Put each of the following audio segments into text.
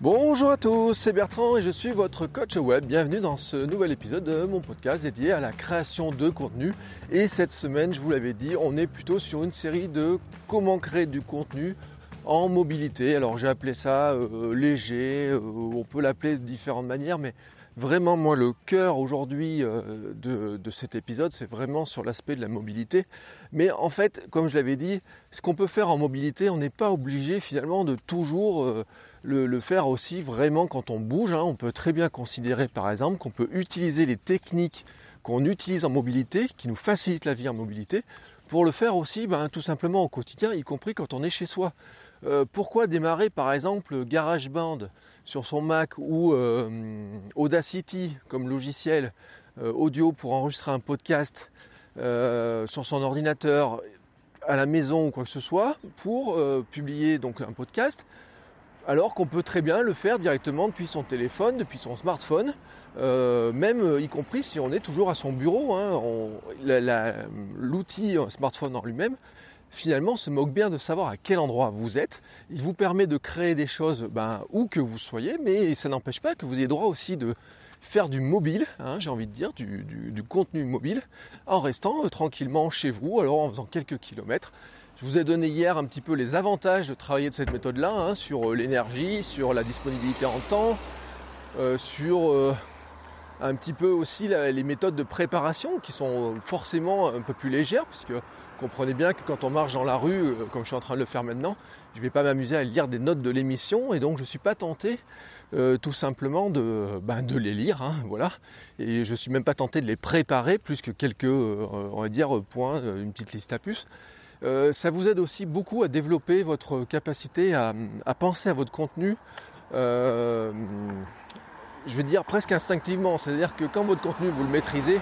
Bonjour à tous, c'est Bertrand et je suis votre coach web. Bienvenue dans ce nouvel épisode de mon podcast dédié à la création de contenu. Et cette semaine, je vous l'avais dit, on est plutôt sur une série de comment créer du contenu en mobilité. Alors j'ai appelé ça euh, léger, euh, on peut l'appeler de différentes manières, mais vraiment moi le cœur aujourd'hui euh, de, de, cet épisode, c'est vraiment sur l'aspect de la mobilité. Mais en fait, comme je l'avais dit, ce qu'on peut faire en mobilité, on n'est pas obligé finalement de toujours le, faire aussi vraiment quand on bouge. Hein. On peut très bien considérer par exemple qu'on peut utiliser les techniques qu'on utilise en mobilité, qui nous facilitent la vie en mobilité, pour le faire aussi ben, tout simplement au quotidien, y compris quand on est chez soi. Euh, pourquoi démarrer par exemple GarageBand sur son Mac ou euh, Audacity comme logiciel euh, audio pour enregistrer un podcast sur son ordinateur à la maison ou quoi que ce soit pour publier donc un podcast alors qu'on peut très bien le faire directement depuis son téléphone, depuis son smartphone, même y compris si on est toujours à son bureau. Hein, L'outil smartphone en lui-même finalement se moque bien de savoir à quel endroit vous êtes. Il vous permet de créer des choses ben, où que vous soyez, mais ça n'empêche pas que vous ayez droit aussi de faire du mobile, hein, j'ai envie de dire, du, contenu mobile, en restant euh, tranquillement chez vous, alors en faisant quelques kilomètres. Je vous ai donné hier un petit peu les avantages de travailler de cette méthode-là, hein, sur euh, l'énergie, sur la disponibilité en temps, euh, sur un petit peu aussi les méthodes de préparation qui sont forcément un peu plus légères, puisque comprenez bien que quand on marche dans la rue, euh, comme je suis en train de le faire maintenant, je ne vais pas m'amuser à lire des notes de l'émission et donc je ne suis pas tenté euh, tout simplement de, ben, les lire, hein, voilà. Et je ne suis même pas tenté de les préparer plus que quelques, euh, on va dire, points, une petite liste à puces. Ça vous aide aussi beaucoup à développer votre capacité à, penser à votre contenu. je vais dire presque instinctivement, c'est-à-dire que quand votre contenu vous le maîtrisez,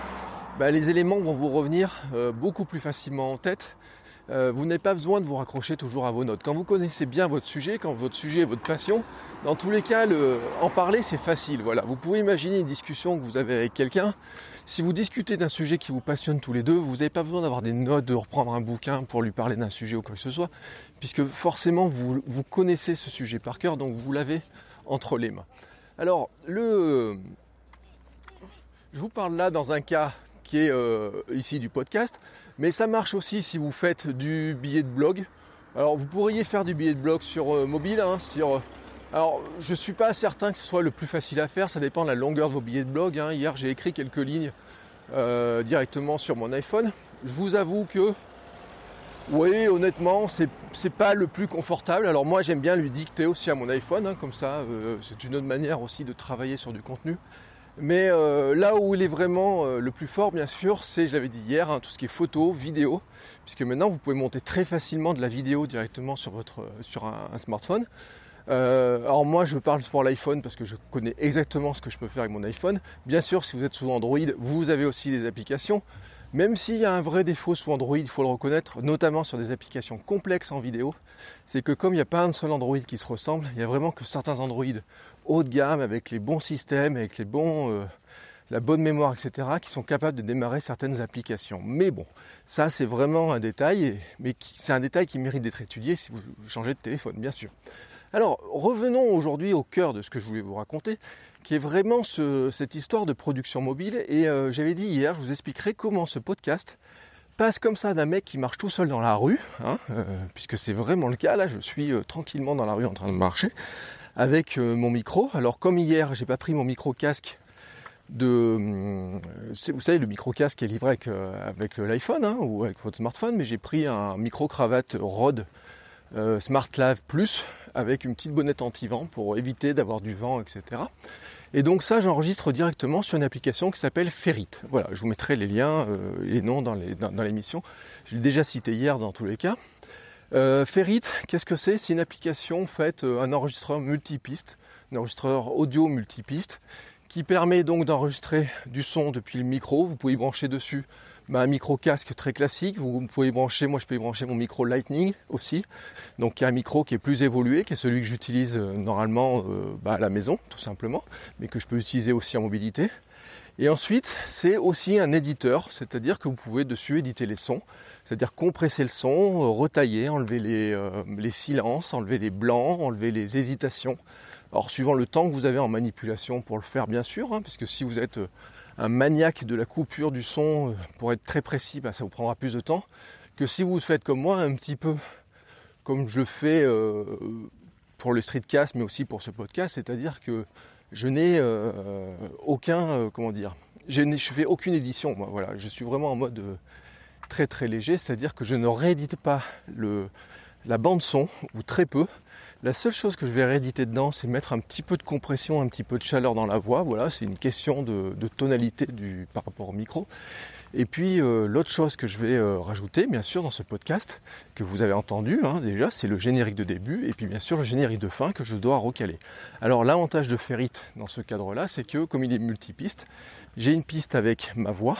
bah, les éléments vont vous revenir euh, beaucoup plus facilement en tête. Euh, vous n'avez pas besoin de vous raccrocher toujours à vos notes. Quand vous connaissez bien votre sujet, quand votre sujet est votre passion, dans tous les cas, en parler, c'est facile. Voilà. Vous pouvez imaginer une discussion que vous avez avec quelqu'un. Si vous discutez d'un sujet qui vous passionne tous les deux, vous n'avez pas besoin d'avoir des notes, de reprendre un bouquin pour lui parler d'un sujet ou quoi que ce soit, puisque forcément, vous, vous connaissez ce sujet par cœur, donc vous l'avez entre les mains. Alors, je vous parle là dans un cas euh, ici du podcast, mais ça marche aussi si vous faites du billet de blog. Alors vous pourriez faire du billet de blog sur euh, mobile, hein, sur, euh, alors je suis pas certain que ce soit le plus facile à faire, ça dépend de la longueur de vos billets de blog. Hein. Hier j'ai écrit quelques lignes directement sur mon iPhone. Je vous avoue que oui, honnêtement, c'est, c'est pas le plus confortable. Alors moi, j'aime bien lui dicter aussi à mon iPhone, hein, comme ça, c'est une autre manière aussi de travailler sur du contenu. Mais euh, là où il est vraiment euh, le plus fort, bien sûr, c'est, je l'avais dit hier, hein, tout ce qui est photo, vidéo, puisque maintenant vous pouvez monter très facilement de la vidéo directement sur, votre, euh, sur un, smartphone. alors moi je parle pour l'iPhone parce que je connais exactement ce que je peux faire avec mon iPhone. Bien sûr si vous êtes sous Android, vous avez aussi des applications. Même s'il y a un vrai défaut sous Android, il faut le reconnaître, notamment sur des applications complexes en vidéo, c'est que comme il n'y a pas un seul Android qui se ressemble, il y a vraiment que certains Android haut de gamme, avec les bons systèmes, avec les bons, euh, la bonne mémoire, etc., qui sont capables de démarrer certaines applications. Mais bon, ça c'est vraiment un détail, mais c'est un détail qui mérite d'être étudié si vous changez de téléphone, bien sûr. Alors revenons aujourd'hui au cœur de ce que je voulais vous raconter qui est vraiment cette histoire de production mobile. Et euh, j'avais dit hier, je vous expliquerai comment ce podcast passe comme ça d'un mec qui marche tout seul dans la rue, hein, euh, puisque c'est vraiment le cas. Là, je suis tranquillement dans la rue en train de marcher avec mon micro. Alors comme hier, j'ai pas pris mon micro casque de, vous savez, le micro casque est livré avec, avec l'iPhone hein, ou avec votre smartphone, mais j'ai pris un micro cravate Rode Clave Plus avec une petite bonnette anti-vent pour éviter d'avoir du vent, etc. Et donc ça, j'enregistre directement sur une application qui s'appelle Ferrit. Voilà, je vous mettrai les liens, euh, les noms dans l'émission. je l'ai déjà cité hier dans tous les cas. Euh, Ferrit, qu'est-ce que c'est? C'est une application faite, euh, un enregistreur multipiste, un enregistreur audio multipiste, qui permet donc d'enregistrer du son depuis le micro. Vous pouvez brancher dessus bah, un micro casque très classique. Vous pouvez brancher, moi je peux y brancher mon micro Lightning aussi. Donc il y un micro qui est plus évolué, qui est celui que j'utilise euh, normalement bah, à la maison, tout simplement, mais que je peux utiliser aussi en mobilité. Et ensuite, c'est aussi un éditeur, c'est-à-dire que vous pouvez dessus éditer les sons, c'est-à-dire compresser le son, euh, retailler, enlever euh, les, silences, enlever les blancs, enlever les hésitations. Alors suivant le temps que vous avez en manipulation pour le faire bien sûr, hein, puisque si vous êtes euh, un maniaque de la coupure du son, pour être très précis, bah, ça vous prendra plus de temps que si vous faites comme moi, un petit peu comme je fais pour le streetcast, mais aussi pour ce podcast, c'est-à-dire que je n'ai euh, aucun, euh, comment dire, je ne fais aucune édition. Moi, voilà, je suis vraiment en mode euh, très très léger, c'est-à-dire que je ne réédite pas le, la bande son ou très peu. La seule chose que je vais rééditer dedans, c'est mettre un petit peu de compression, un petit peu de chaleur dans la voix. Voilà, c'est une question de, de tonalité du, par rapport au micro. Et puis euh, l'autre chose que je vais euh, rajouter, bien sûr, dans ce podcast, que vous avez entendu hein, déjà, c'est le générique de début et puis bien sûr le générique de fin que je dois recaler. Alors l'avantage de Ferrit dans ce cadre-là, c'est que comme il est multipiste, j'ai une piste avec ma voix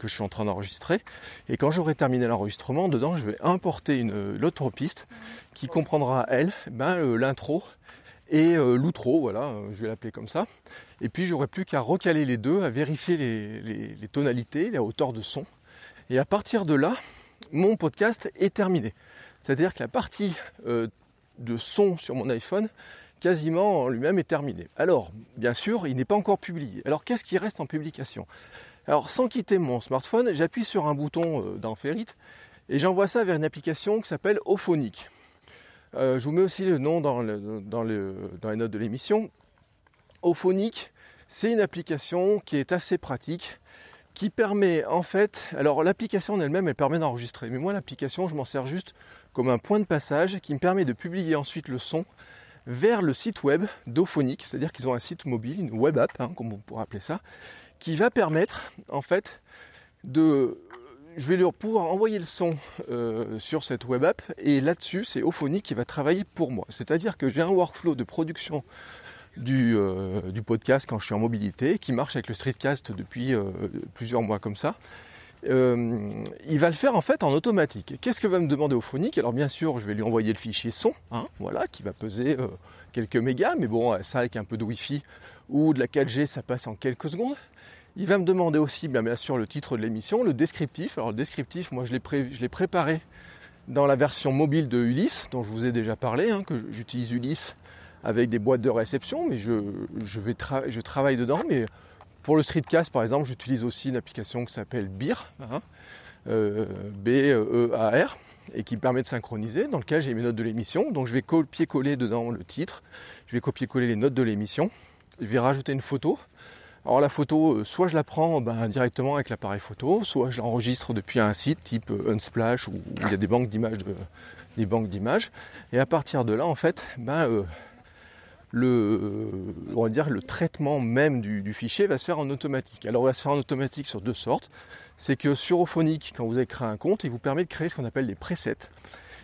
que je suis en train d'enregistrer. Et quand j'aurai terminé l'enregistrement, dedans, je vais importer une, l'autre piste qui comprendra, elle, ben, euh, l'intro et l'outro, voilà, je vais l'appeler comme ça. Et puis j'aurais plus qu'à recaler les deux, à vérifier les, tonalités, la hauteur de son. Et à partir de là, mon podcast est terminé. C'est-à-dire que la partie euh, de son sur mon iPhone, quasiment en lui-même est terminée. Alors, bien sûr, il n'est pas encore publié. Alors, qu'est-ce qui reste en publication? Alors, sans quitter mon smartphone, j'appuie sur un bouton euh, dans Ferrit et j'envoie ça vers une application qui s'appelle Ophonic. Euh, je vous mets aussi le nom dans les notes de l'émission. Ophonic, c'est une application qui est assez pratique, qui permet en fait, alors l'application en elle-même, elle permet d'enregistrer, mais moi l'application, je m'en sers juste comme un point de passage qui me permet de publier ensuite le son vers le site web d'Ophonic, c'est-à-dire qu'ils ont un site mobile, une web app, hein, comme on pourrait appeler ça, qui va permettre en fait de je vais leur pouvoir envoyer le son euh, sur cette web app et là-dessus c'est Ophonic qui va travailler pour moi. C'est-à-dire que j'ai un workflow de production euh, du, podcast quand je suis en mobilité, qui marche avec le streetcast depuis euh, plusieurs mois comme ça. Euh, il va le faire en fait en automatique. Qu'est-ce que va me demander au phonique Alors bien sûr, je vais lui envoyer le fichier son, hein, voilà, qui va peser quelques mégas, mais bon, ça avec un peu de Wi-Fi ou de la 4G, ça passe en quelques secondes. Il va me demander aussi, bien, bien sûr, le titre de l'émission, le descriptif. Alors le descriptif, moi je l'ai, préparé dans la version mobile de Ulysse, dont je vous ai déjà parlé, hein, que j'utilise Ulysse avec des boîtes de réception, mais je, je travaille dedans. Mais pour le streetcast, par exemple, j'utilise aussi une application qui s'appelle BEAR, hein, euh, B-E-A-R, et qui me permet de synchroniser, dans lequel j'ai mes notes de l'émission. Donc je vais copier-coller dedans le titre, je vais copier-coller les notes de l'émission, je vais rajouter une photo. Alors la photo, euh, soit je la prends ben, directement avec l'appareil photo, soit je l'enregistre depuis un site type euh, Unsplash où, il y a des banques d'images, des banques d'images. Et à partir de là, en fait, ben, le, on va dire, le traitement même du, fichier va se faire en automatique. Alors, il va se faire en automatique sur deux sortes. C'est que sur Ophonic, quand vous avez créé un compte, il vous permet de créer ce qu'on appelle des presets.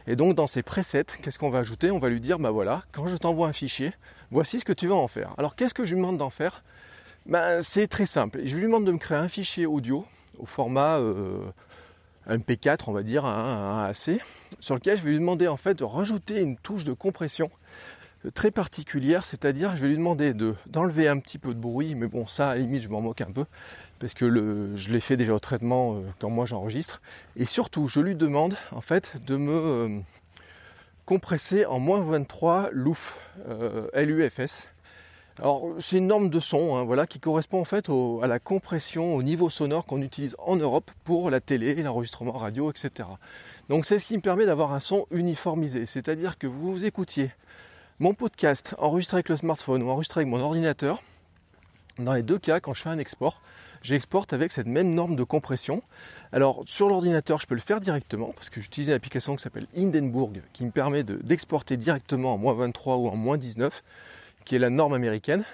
Et donc, dans ces presets, qu'est-ce qu'on va ajouter? On va lui dire, bah voilà, quand je t'envoie un fichier, voici ce que tu vas en faire. Alors, qu'est-ce que je lui demande d'en faire? Ben, C'est très simple. Je lui demande de me créer un fichier audio au format euh, MP4, on va dire, un, un AC, sur lequel je vais lui demander en fait de rajouter une touche de compression très particulière, c'est-à-dire je vais lui demander de, d'enlever un petit peu de bruit, mais bon ça à la limite je m'en moque un peu, parce que le, je l'ai fait déjà au traitement euh, quand moi j'enregistre, et surtout je lui demande en fait de me euh, compresser en moins 23 LUF, euh, LUFS. Alors c'est une norme de son hein, voilà, qui correspond en fait à la compression au niveau sonore qu'on utilise en Europe pour la télé, l'enregistrement radio, etc. Donc c'est ce qui me permet d'avoir un son uniformisé, c'est-à-dire que vous écoutiez mon podcast enregistré avec le smartphone ou enregistré avec mon ordinateur, dans les deux cas, quand je fais un export, j'exporte avec cette même norme de compression. Alors sur l'ordinateur, je peux le faire directement parce que j'utilise une application qui s'appelle Hindenburg qui me permet d'exporter directement en moins 23 ou en moins 19, qui est la norme américaine.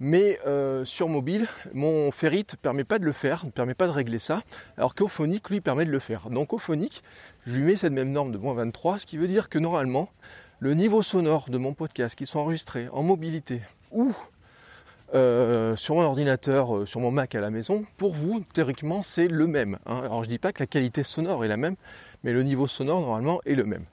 Mais euh, sur mobile, mon Ferrit ne permet pas de le faire, ne permet pas de régler ça, alors qu'Ophonic lui permet de le faire. Donc Ophonic, je lui mets cette même norme de moins 23, ce qui veut dire que normalement, le niveau sonore de mon podcast qui sont enregistrés en mobilité ou euh, sur mon ordinateur, euh, sur mon Mac à la maison, pour vous, théoriquement, c'est le même. Hein. Alors je dis pas que la qualité sonore est la même, mais le niveau sonore normalement est le même.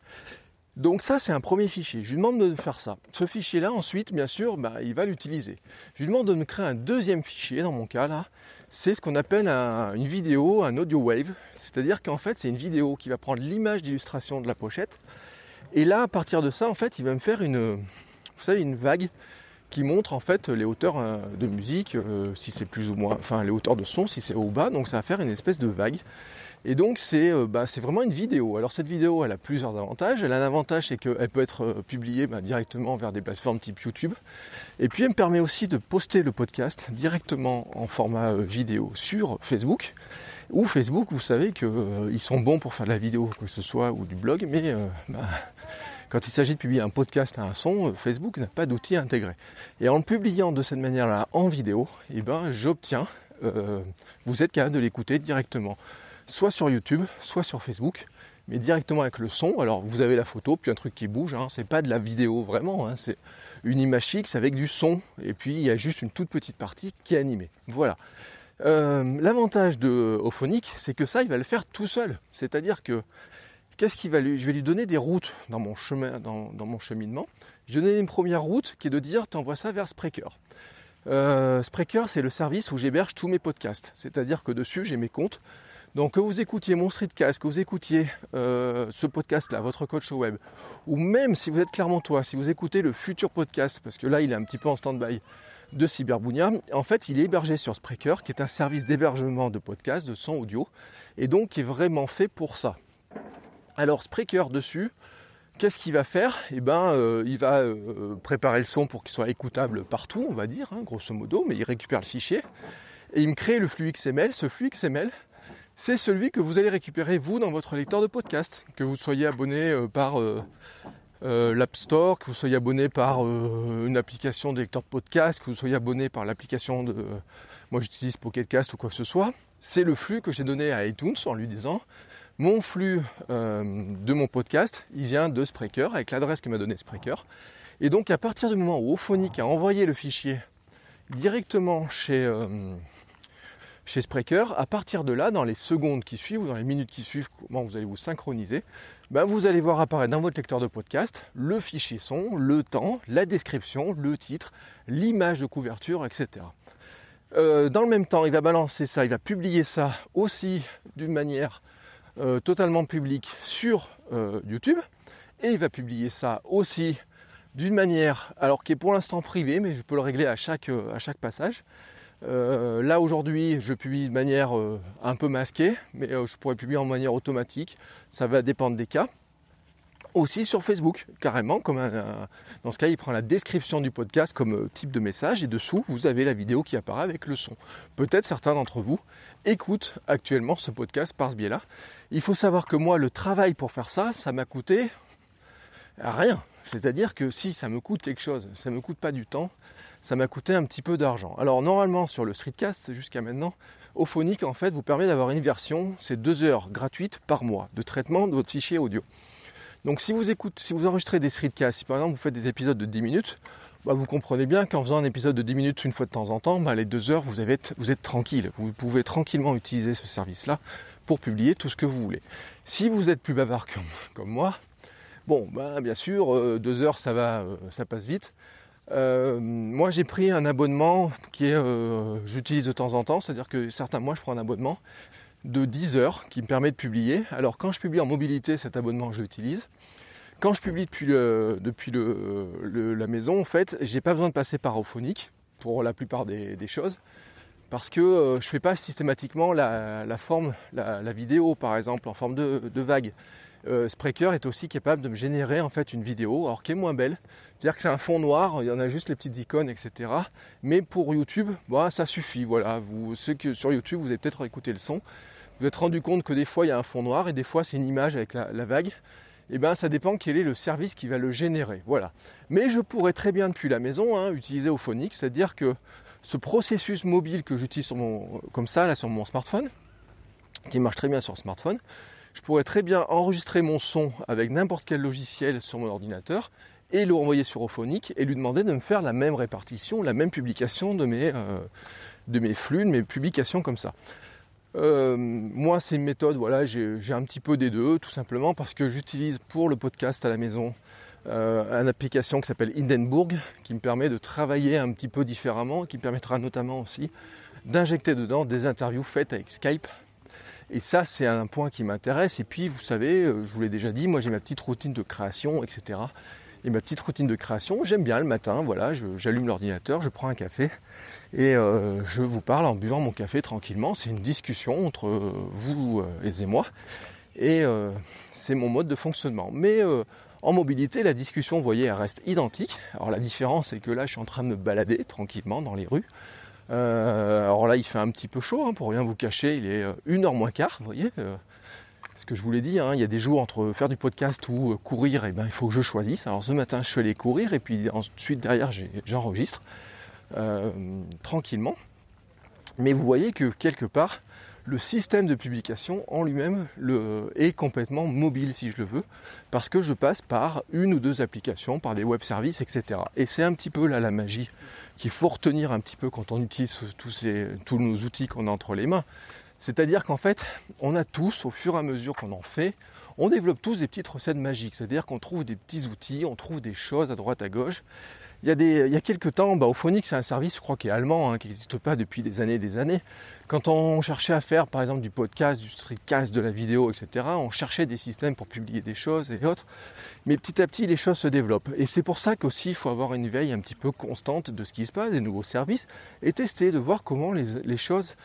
Donc ça, c'est un premier fichier. Je lui demande de faire ça. Ce fichier-là, ensuite, bien sûr, bah, il va l'utiliser. Je lui demande de me créer un deuxième fichier, dans mon cas là. C'est ce qu'on appelle une vidéo, un audio wave. C'est-à-dire qu'en fait, c'est une vidéo qui va prendre l'image d'illustration de la pochette. Et là, à partir de ça, en fait, il va me faire une, vous savez, une vague qui montre en fait les hauteurs euh, de musique, euh, si c'est plus ou moins, enfin les hauteurs de son, si c'est haut ou bas. Donc ça va faire une espèce de vague. Et donc euh, bah, c'est vraiment une vidéo. Alors cette vidéo, elle a plusieurs avantages. Elle a un avantage, c'est qu'elle peut être publiée bah, directement vers des plateformes type YouTube. Et puis elle me permet aussi de poster le podcast directement en format vidéo sur Facebook. Ou Facebook, vous savez qu'ils sont bons pour faire de la vidéo, que ce soit, ou du blog, mais bah, quand il s'agit de publier un podcast à un son, Facebook n'a pas d'outil intégré. Et en le publiant de cette manière-là en vidéo, eh ben, j'obtiens, vous êtes capable de l'écouter directement soit sur YouTube, soit sur Facebook, mais directement avec le son. Alors vous avez la photo, puis un truc qui bouge, hein. c'est pas de la vidéo vraiment, hein. c'est une image fixe avec du son, et puis il y a juste une toute petite partie qui est animée. Voilà. Euh, l'avantage de Ophonic, c'est que ça, il va le faire tout seul. C'est-à-dire que qu'est-ce qu'il va lui, je vais lui donner des routes dans mon chemin, dans, mon cheminement. Je vais donner une première route qui est de dire, tu envoies ça vers Spreaker. Euh, Spreaker, c'est le service où j'héberge tous mes podcasts. C'est-à-dire que dessus, j'ai mes comptes donc que vous écoutiez mon streetcast, que vous écoutiez euh, ce podcast-là, votre coach au web, ou même si vous êtes toi, si vous écoutez le futur podcast, parce que là il est un petit peu en stand-by de Cyberbounia, en fait il est hébergé sur Spreaker, qui est un service d'hébergement de podcasts, de son audio, et donc qui est vraiment fait pour ça. Alors Spreaker dessus, qu'est-ce qu'il va faire? Eh ben, euh, il va euh, préparer le son pour qu'il soit écoutable partout, on va dire, hein, grosso modo, mais il récupère le fichier et il me crée le flux XML. Ce flux XML, c'est celui que vous allez récupérer vous dans votre lecteur de podcast, que vous soyez abonné euh, par euh, euh, l'App Store, que vous soyez abonné par une application de lecteur de podcast, que vous soyez abonné par l'application de moi j'utilise Pocketcast ou quoi que ce soit. C'est le flux que j'ai donné à iTunes en lui disant mon flux de mon podcast, il vient de Spreaker avec l'adresse que m'a donné Spreaker. Et donc à partir du moment où Ophonic a envoyé le fichier directement chez chez Spreaker, à partir de là, dans les secondes qui suivent ou dans les minutes qui suivent, comment vous allez vous synchroniser, ben vous allez voir apparaître dans votre lecteur de podcast le fichier son, le temps, la description, le titre, l'image de couverture, etc. Euh, dans le même temps, il va balancer ça, il va publier ça aussi d'une manière euh, totalement publique sur euh, YouTube, et il va publier ça aussi d'une manière, alors qui est pour l'instant privée, mais je peux le régler à chaque, à chaque passage, euh, là aujourd'hui, je publie de manière euh, un peu masquée, mais euh, je pourrais publier en manière automatique. Ça va dépendre des cas. Aussi sur Facebook, carrément, comme dans ce cas, il prend la description du podcast comme type de message et dessous, vous avez la vidéo qui apparaît avec le son. Peut-être certains d'entre vous écoutent actuellement ce podcast par ce biais-là. Il faut savoir que moi, le travail pour faire ça, ça m'a coûté rien. C'est-à-dire que si ça me coûte quelque chose, ça ne me coûte pas du temps, ça m'a coûté un petit peu d'argent. Alors normalement sur le streetcast jusqu'à maintenant, Ophonic en fait vous permet d'avoir une version, c'est deux heures gratuites par mois de traitement de votre fichier audio. Donc si vous écoutez, si vous enregistrez des streetcasts, si par exemple vous faites des épisodes de 10 minutes, bah, vous comprenez bien qu'en faisant un épisode de 10 minutes une fois de temps en temps, bah, les deux heures vous, êtes, tranquille. Vous pouvez tranquillement utiliser ce service-là pour publier tout ce que vous voulez. Si vous êtes plus bavard comme, comme moi, bon, bah, bien sûr, euh, deux heures ça va, euh, ça passe vite. Euh, moi, j'ai pris un abonnement qui est, j'utilise de temps en temps, c'est-à-dire que certains mois, je prends un abonnement de 10 heures qui me permet de publier. Alors, quand je publie en mobilité, cet abonnement, je l'utilise. Quand je publie depuis, la maison, en fait, j'ai pas besoin de passer par Ophonic pour la plupart des, choses parce que je ne fais pas systématiquement la, forme, la, vidéo par exemple en forme de vague. Euh, Spreaker est aussi capable de me générer en fait une vidéo, alors qui est moins belle. C'est-à-dire que c'est un fond noir, il y en a juste les petites icônes, etc. Mais pour YouTube, bah, ça suffit. Voilà, vous, ceux que sur YouTube, vous avez peut-être écouté le son. Vous êtes rendu compte que des fois il y a un fond noir et des fois c'est une image avec la, vague. eh ben, ça dépend quel est le service qui va le générer. Voilà. Mais je pourrais très bien depuis la maison hein, utiliser Ophonic, c'est-à-dire que ce processus mobile que j'utilise comme ça là sur mon smartphone, qui marche très bien sur smartphone, je pourrais très bien enregistrer mon son avec n'importe quel logiciel sur mon ordinateur et le renvoyer sur Ophonic et lui demander de me faire la même répartition, la même publication de mes, euh, de mes flux, de mes publications comme ça. Euh, moi, c'est une méthode, voilà, j'ai un petit peu des deux, tout simplement parce que j'utilise pour le podcast à la maison euh, une application qui s'appelle Hindenburg, qui me permet de travailler un petit peu différemment, qui me permettra notamment aussi d'injecter dedans des interviews faites avec Skype. Et ça, c'est un point qui m'intéresse. Et puis, vous savez, euh, je vous l'ai déjà dit, moi j'ai ma petite routine de création, etc. Et ma petite routine de création, j'aime bien le matin, voilà, j'allume l'ordinateur, je prends un café et euh, je vous parle en buvant mon café tranquillement. C'est une discussion entre euh, vous et moi. Et c'est mon mode de fonctionnement. Mais en mobilité, la discussion, vous voyez, elle reste identique. Alors la différence, c'est que là, je suis en train de me balader tranquillement dans les rues. Alors là, il fait un petit peu chaud, hein, pour rien vous cacher, il est une heure moins quart, vous voyez ce que je vous l'ai dit, hein, il y a des jours entre faire du podcast ou courir, et eh ben, il faut que je choisisse. Alors ce matin, je suis allé courir et puis ensuite derrière, j'enregistre. Euh, tranquillement. Mais vous voyez que quelque part, le système de publication en lui-même est complètement mobile si je le veux, parce que je passe par une ou deux applications, par des web services, etc. Et c'est un petit peu là la magie qu'il faut retenir un petit peu quand on utilise tous nos outils qu'on a entre les mains. C'est-à-dire qu'en fait, on a tous, au fur et à mesure qu'on en fait, on développe tous des petites recettes magiques. C'est-à-dire qu'on trouve des petits outils, on trouve des choses à droite à gauche, il y a, des, il y a quelques temps, bah, Ophonic, c'est un service, je crois, qui est allemand, hein, qui n'existe pas depuis des années et des années. Quand on cherchait à faire, par exemple, du podcast, du streetcast, de la vidéo, etc., on cherchait des systèmes pour publier des choses et autres. Mais petit à petit, les choses se développent. Et c'est pour ça qu'aussi, il faut avoir une veille un petit peu constante de ce qui se passe, des nouveaux services, et tester de voir comment les, les choses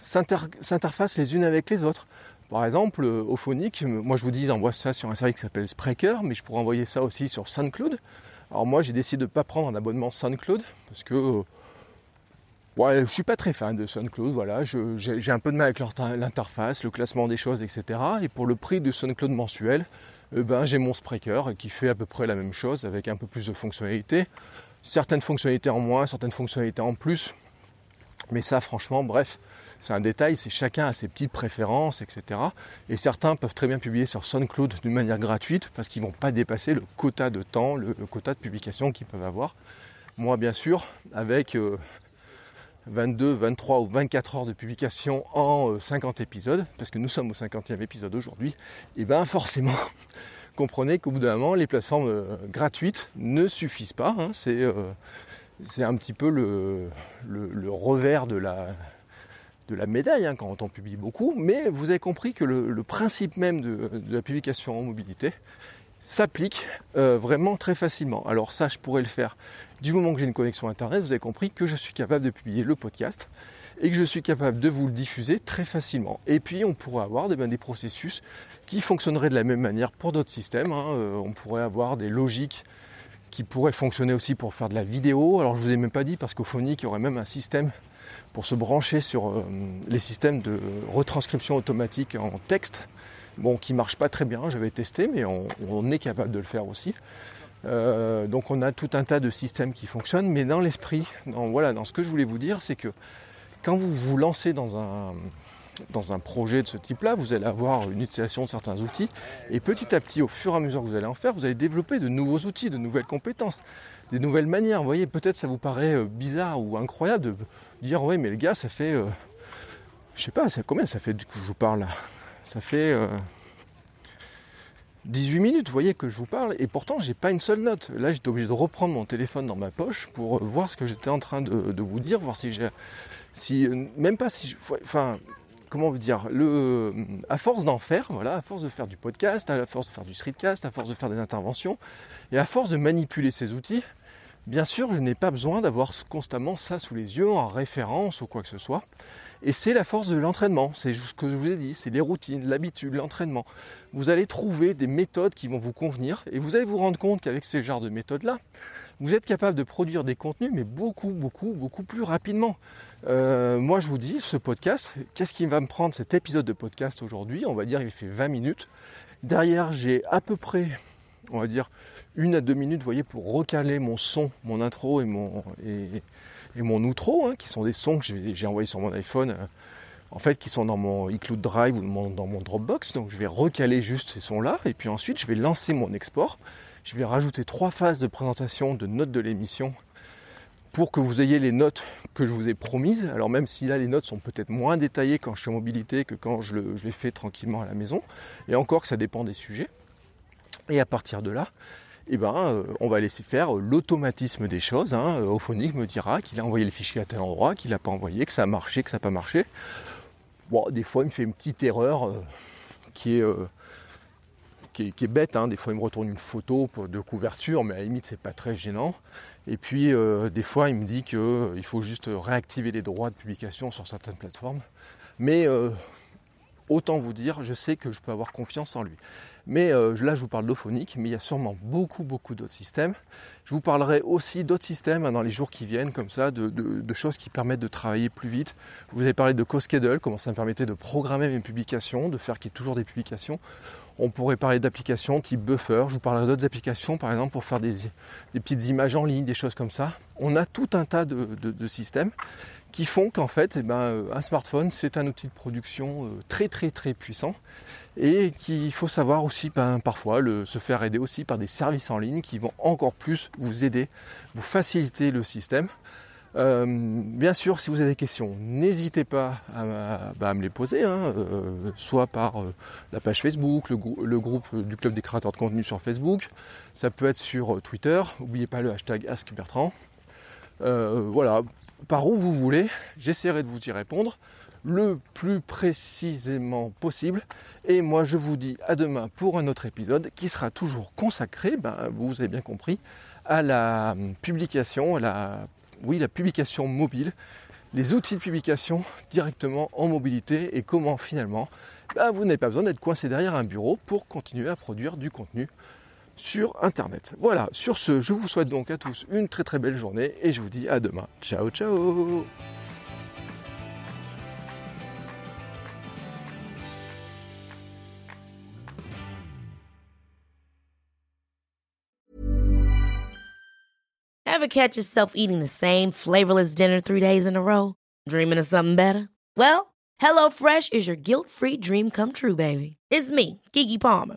s'interfacent les unes avec les autres. Par exemple, Ophonic, moi je vous dis, j'envoie ça sur un service qui s'appelle Spreaker, mais je pourrais envoyer ça aussi sur SoundCloud. Alors moi j'ai décidé de ne pas prendre un abonnement SoundCloud parce que euh, ouais, je suis pas très fan de SoundCloud, voilà, j'ai un peu de mal avec l'interface, le classement des choses, etc. Et pour le prix de SoundCloud mensuel, eh ben, j'ai mon Spreaker qui fait à peu près la même chose avec un peu plus de fonctionnalités. Certaines fonctionnalités en moins, certaines fonctionnalités en plus. Mais ça franchement, bref, c'est un détail, c'est chacun a ses petites préférences, etc. Et certains peuvent très bien publier sur SoundCloud d'une manière gratuite parce qu'ils ne vont pas dépasser le quota de temps, le, quota de publication qu'ils peuvent avoir. Moi, bien sûr, avec 22, euh, 23 ou 24 heures de publication en 50 euh, épisodes, parce que nous sommes au 50e épisode aujourd'hui, et bien forcément, comprenez qu'au bout d'un moment, les plateformes euh, gratuites ne suffisent pas. Hein. c'est un petit peu le, revers de la, de la médaille hein, quand on publie beaucoup, mais vous avez compris que le, principe même de, la publication en mobilité s'applique euh, vraiment très facilement. Alors ça, je pourrais le faire du moment que j'ai une connexion Internet, vous avez compris que je suis capable de publier le podcast et que je suis capable de vous le diffuser très facilement. Et puis on pourrait avoir des, ben, des processus qui fonctionneraient de la même manière pour d'autres systèmes. Hein. Euh, on pourrait avoir des logiques qui pourraient fonctionner aussi pour faire de la vidéo. Alors je vous ai même pas dit parce qu'au Phonic, il y aurait même un système pour se brancher sur euh, les systèmes de retranscription automatique en texte, bon, qui ne marche pas très bien, j'avais testé, mais on, est capable de le faire aussi. Euh, donc on a tout un tas de systèmes qui fonctionnent, mais dans l'esprit, voilà, dans ce que je voulais vous dire, c'est que quand vous vous lancez dans un, dans un projet de ce type-là, vous allez avoir une utilisation de certains outils, et petit à petit, au fur et à mesure que vous allez en faire, vous allez développer de nouveaux outils, de nouvelles compétences, des nouvelles manières. Vous voyez, peut-être ça vous paraît euh, bizarre ou incroyable de dire ouais mais le gars ça fait euh, je sais pas ça combien ça fait du coup je vous parle là? Ça fait 18 euh, minutes vous voyez que je vous parle et pourtant j'ai pas une seule note là j'étais obligé de reprendre mon téléphone dans ma poche pour voir ce que j'étais en train de, vous dire voir si j'ai si même pas si enfin comment vous dire le à force d'en faire voilà à force de faire du podcast à force de faire du streetcast à force de faire des interventions et à force de manipuler ces outils Bien sûr, je n'ai pas besoin d'avoir constamment ça sous les yeux en référence ou quoi que ce soit. Et c'est la force de l'entraînement, c'est ce que je vous ai dit, c'est les routines, l'habitude, l'entraînement. Vous allez trouver des méthodes qui vont vous convenir et vous allez vous rendre compte qu'avec ce genre de méthodes-là, vous êtes capable de produire des contenus, mais beaucoup, beaucoup, beaucoup plus rapidement. Euh, moi, je vous dis, ce podcast, qu'est-ce qui va me prendre cet épisode de podcast aujourd'hui? On va dire, il fait 20 minutes. Derrière, j'ai à peu près, on va dire, une à deux minutes, vous voyez, pour recaler mon son, mon intro et mon, et, mon outro, hein, qui sont des sons que j'ai envoyés sur mon iPhone, euh, en fait, qui sont dans mon iCloud Drive ou dans mon Dropbox. Donc, je vais recaler juste ces sons-là, et puis ensuite, je vais lancer mon export. Je vais rajouter trois phases de présentation de notes de l'émission pour que vous ayez les notes que je vous ai promises. Alors même si là les notes sont peut-être moins détaillées quand je suis en mobilité que quand je, les fais tranquillement à la maison, et encore que ça dépend des sujets. Et à partir de là, eh ben, euh, on va laisser faire l'automatisme des choses. Hein. Ophonic me dira qu'il a envoyé le fichier à tel endroit, qu'il n'a pas envoyé, que ça a marché, que ça n'a pas marché. Des fois, il me fait une petite erreur euh, qui est euh, qui est, bête. Hein. Des fois, il me retourne une photo de couverture, mais à la limite, c'est pas très gênant. Et puis, euh, des fois, il me dit qu'il euh, faut juste réactiver les droits de publication sur certaines plateformes. Mais euh, autant vous dire, je sais que je peux avoir confiance en lui. Mais là, je vous parle d'Ophonic, mais il y a sûrement beaucoup, beaucoup d'autres systèmes. Je vous parlerai aussi d'autres systèmes hein, dans les jours qui viennent, comme ça, de, choses qui permettent de travailler plus vite. vous avez parlé de CoSchedule, comment ça me permettait de programmer mes publications, de faire qu'il y ait toujours des publications. On pourrait parler d'applications type Buffer. Je vous parlerai d'autres applications, par exemple, pour faire des, petites images en ligne, des choses comme ça. On a tout un tas de, systèmes qui font qu'en fait, eh ben, euh, un smartphone, c'est un outil de production euh, très très très puissant et qu'il faut savoir aussi ben, parfois se faire aider aussi par des services en ligne qui vont encore plus vous aider, vous faciliter le système. Euh, bien sûr, si vous avez des questions, n'hésitez pas à, bah, me les poser, hein, soit par la page Facebook, le, groupe du club des créateurs de contenu sur Facebook, ça peut être sur Twitter, n'oubliez pas le hashtag AskBertrand. voilà, par où vous voulez, j'essaierai de vous y répondre le plus précisément possible. Et moi, je vous dis à demain pour un autre épisode qui sera toujours consacré, ben, vous avez bien compris, à la publication, à la oui, la publication mobile, les outils de publication directement en mobilité et comment finalement bah, vous n'avez pas besoin d'être coincé derrière un bureau pour continuer à produire du contenu sur Internet. Voilà, sur ce, je vous souhaite donc à tous une très très belle journée et je vous dis à demain. Ciao ciao Ever catch yourself eating the same flavorless dinner three days in a row? Dreaming of something better? Well, HelloFresh is your guilt-free dream come true, baby. It's me, Kiki Palmer.